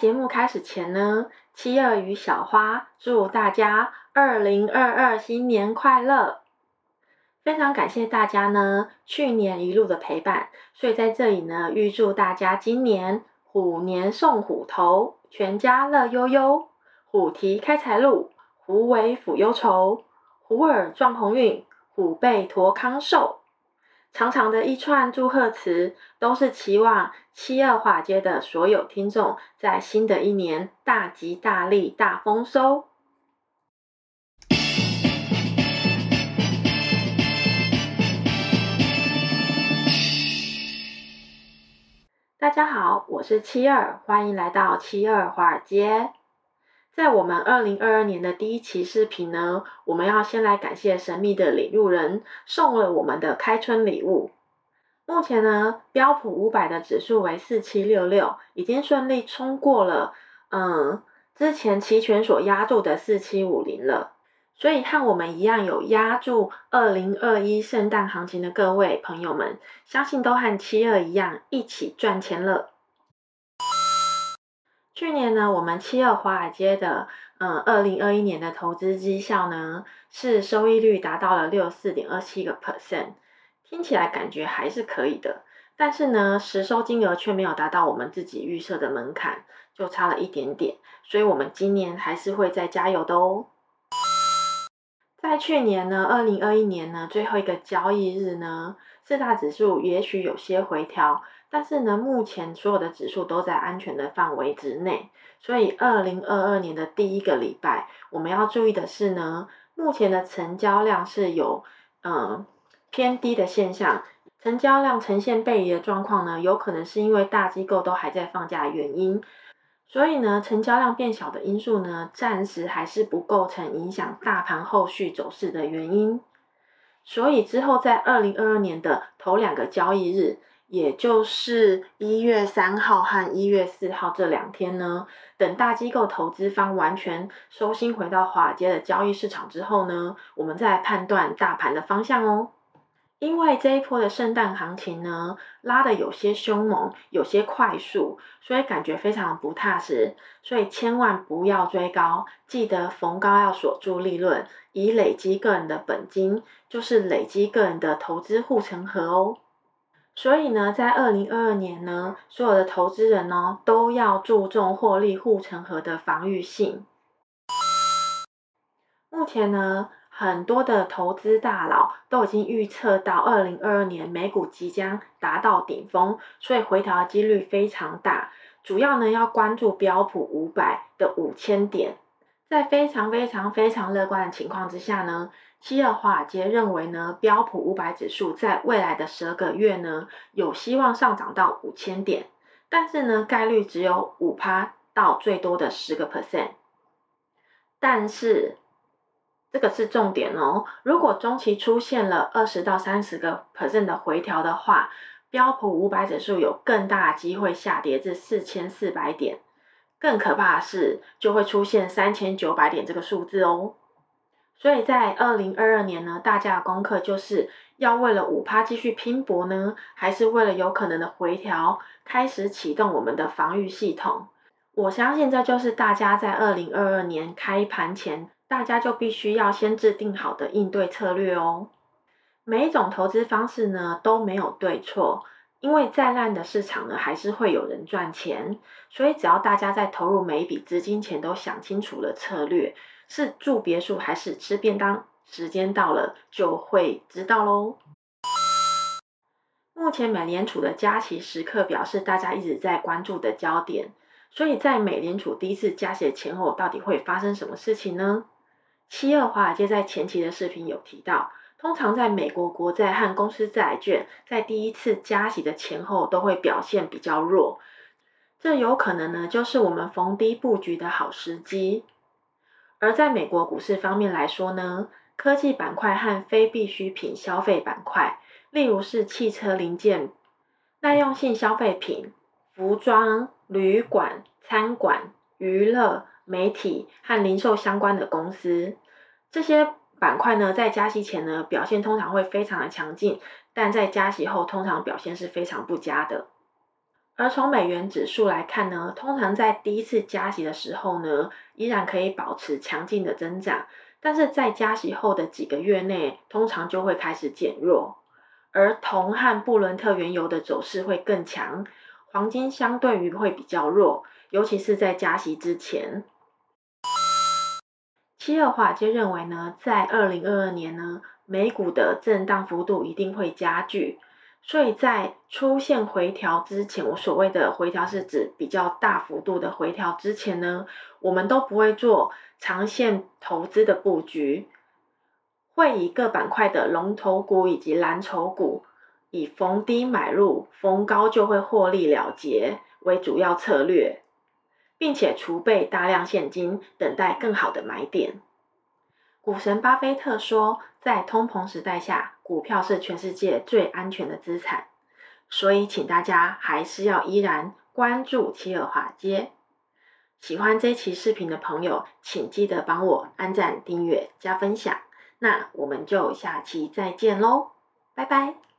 节目开始前呢，七二与小花祝大家二零二二新年快乐！非常感谢大家呢去年一路的陪伴，所以在这里呢预祝大家今年虎年送虎头，全家乐悠悠，虎蹄开财路，虎尾抚忧愁，虎耳壮鸿运，虎背驼康寿。长长的一串祝贺词，都是期望七二华尔街的所有听众在新的一年大吉大利、大丰收。大家好，我是七二，欢迎来到七二华尔街。在我们二零二二年的第一期视频呢，我们要先来感谢神秘的领路人送了我们的开春礼物。目前呢，标普五百的指数为四七六六，已经顺利冲过了嗯之前期权所压注的四七五零了。所以和我们一样有压注二零二一圣诞行情的各位朋友们，相信都和七二一样一起赚钱了。去年呢，我们七二华尔街的，嗯，二零二一年的投资绩效呢，是收益率达到了六四点二七个 percent，听起来感觉还是可以的。但是呢，实收金额却没有达到我们自己预设的门槛，就差了一点点。所以，我们今年还是会再加油的哦。在去年呢，二零二一年呢，最后一个交易日呢，四大指数也许有些回调。但是呢，目前所有的指数都在安全的范围之内，所以二零二二年的第一个礼拜，我们要注意的是呢，目前的成交量是有嗯偏低的现象，成交量呈现背离的状况呢，有可能是因为大机构都还在放假的原因，所以呢，成交量变小的因素呢，暂时还是不构成影响大盘后续走势的原因，所以之后在二零二二年的头两个交易日。也就是一月三号和一月四号这两天呢，等大机构投资方完全收心回到华尔街的交易市场之后呢，我们再判断大盘的方向哦。因为这一波的圣诞行情呢，拉得有些凶猛，有些快速，所以感觉非常不踏实，所以千万不要追高，记得逢高要锁住利润，以累积个人的本金，就是累积个人的投资护城河哦。所以呢，在二零二二年呢，所有的投资人呢，都要注重获利护城河的防御性。目前呢，很多的投资大佬都已经预测到二零二二年美股即将达到顶峰，所以回调的几率非常大。主要呢，要关注标普五百的五千点。在非常非常非常乐观的情况之下呢，七二华尔街认为呢，标普五百指数在未来的十二个月呢，有希望上涨到五千点，但是呢，概率只有五趴到最多的十个 percent。但是这个是重点哦，如果中期出现了二十到三十个 percent 的回调的话，标普五百指数有更大的机会下跌至四千四百点。更可怕的是，就会出现三千九百点这个数字哦。所以在二零二二年呢，大家的功课就是要为了五趴继续拼搏呢，还是为了有可能的回调开始启动我们的防御系统？我相信这就是大家在二零二二年开盘前，大家就必须要先制定好的应对策略哦。每一种投资方式呢，都没有对错。因为再烂的市场呢，还是会有人赚钱，所以只要大家在投入每一笔资金前都想清楚了策略，是住别墅还是吃便当，时间到了就会知道喽。目前美联储的加息时刻表是大家一直在关注的焦点，所以在美联储第一次加息的前后，到底会发生什么事情呢？七二华尔街在前期的视频有提到。通常在美国国债和公司债券在第一次加息的前后都会表现比较弱，这有可能呢就是我们逢低布局的好时机。而在美国股市方面来说呢，科技板块和非必需品消费板块，例如是汽车零件、耐用性消费品、服装、旅馆、餐馆、娱乐、媒体和零售相关的公司，这些。板块呢，在加息前呢，表现通常会非常的强劲，但在加息后通常表现是非常不佳的。而从美元指数来看呢，通常在第一次加息的时候呢，依然可以保持强劲的增长，但是在加息后的几个月内，通常就会开始减弱。而铜和布伦特原油的走势会更强，黄金相对于会比较弱，尤其是在加息之前。七二华尔街认为呢，在二零二二年呢，美股的震荡幅度一定会加剧。所以在出现回调之前，我所谓的回调是指比较大幅度的回调之前呢，我们都不会做长线投资的布局，会以各板块的龙头股以及蓝筹股，以逢低买入，逢高就会获利了结为主要策略，并且储备大量现金，等待更好的买点。股神巴菲特说，在通膨时代下，股票是全世界最安全的资产，所以请大家还是要依然关注七尔华街。喜欢这期视频的朋友，请记得帮我按赞、订阅、加分享。那我们就下期再见喽，拜拜。